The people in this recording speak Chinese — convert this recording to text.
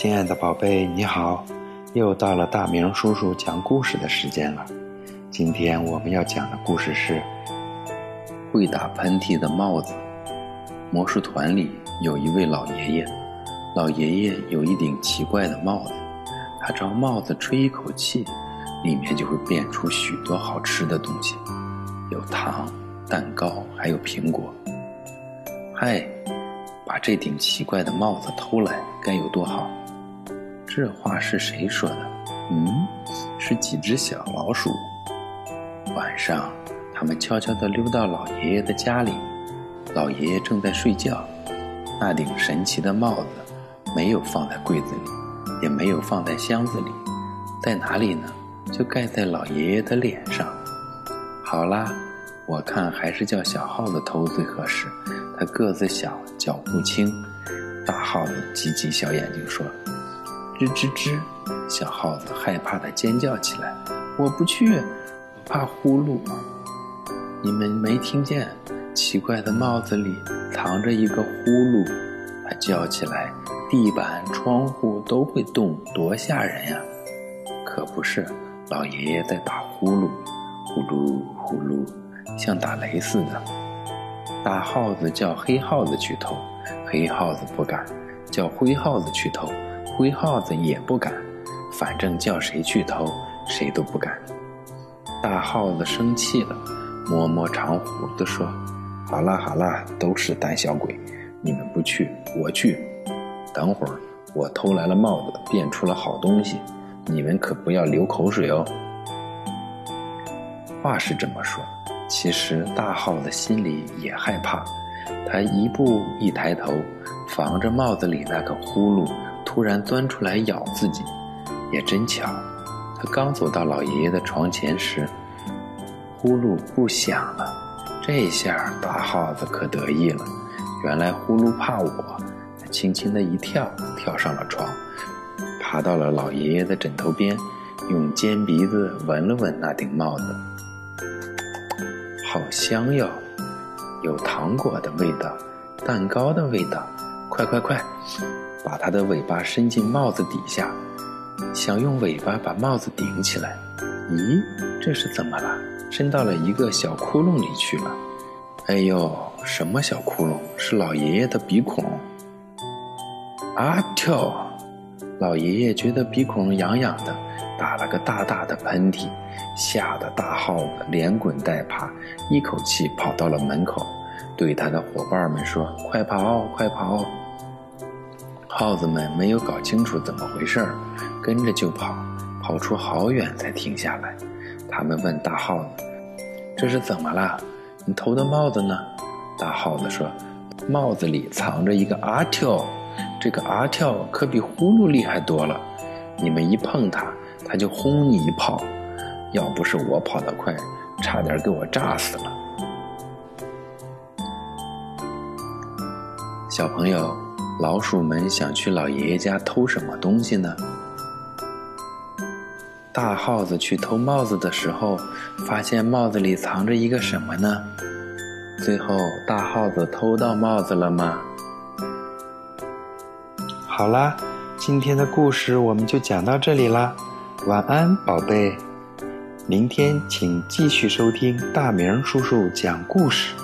亲爱的宝贝，你好！又到了大明叔叔讲故事的时间了。今天我们要讲的故事是《会打喷嚏的帽子》。魔术团里有一位老爷爷，老爷爷有一顶奇怪的帽子，他朝帽子吹一口气，里面就会变出许多好吃的东西，有糖、蛋糕，还有苹果。嗨，把这顶奇怪的帽子偷来，该有多好！这话是谁说的？嗯，是几只小老鼠。晚上，他们悄悄地溜到老爷爷的家里。老爷爷正在睡觉，那顶神奇的帽子没有放在柜子里，也没有放在箱子里，在哪里呢？就盖在老爷爷的脸上。好啦，我看还是叫小耗子偷最合适，他个子小，脚步轻。大耗子挤挤小眼睛说：“吱吱吱！”小耗子害怕的尖叫起来：“我不去，怕呼噜。”你们没听见？奇怪的帽子里藏着一个呼噜，它叫起来，地板、窗户都会动，多吓人呀！可不是，老爷爷在打呼噜，呼噜呼噜，像打雷似的。大耗子叫黑耗子去偷，黑耗子不敢；叫灰耗子去偷，灰耗子也不敢。反正叫谁去偷，谁都不敢。大耗子生气了，摸摸长胡子说。好啦好啦，都是胆小鬼，你们不去，我去。等会儿我偷来了帽子，变出了好东西，你们可不要流口水哦。话是这么说，其实大耗子心里也害怕。他一步一抬头，防着帽子里那个呼噜突然钻出来咬自己。也真巧，他刚走到老爷爷的床前时，呼噜不响了。这下大耗子可得意了，原来呼噜怕我，他轻轻的一跳，跳上了床，爬到了老爷爷的枕头边，用尖鼻子闻了闻那顶帽子，好香哟，有糖果的味道，蛋糕的味道，快快快，把它的尾巴伸进帽子底下，想用尾巴把帽子顶起来，咦，这是怎么了？伸到了一个小窟窿里去了。哎呦，什么小窟窿？是老爷爷的鼻孔。啊跳！老爷爷觉得鼻孔痒痒的，打了个大大的喷嚏，吓得大耗子连滚带爬，一口气跑到了门口，对他的伙伴们说：“快跑，快跑！”耗子们没有搞清楚怎么回事儿，跟着就跑，跑出好远才停下来。他们问大耗子：“这是怎么了？你偷的帽子呢？”大耗子说：“帽子里藏着一个阿跳，这个阿跳可比呼噜厉害多了。你们一碰它，它就轰你一炮。要不是我跑得快，差点给我炸死了。”小朋友，老鼠们想去老爷爷家偷什么东西呢？大耗子去偷帽子的时候，发现帽子里藏着一个什么呢？最后，大耗子偷到帽子了吗？好啦，今天的故事我们就讲到这里啦，晚安，宝贝。明天请继续收听大明叔叔讲故事。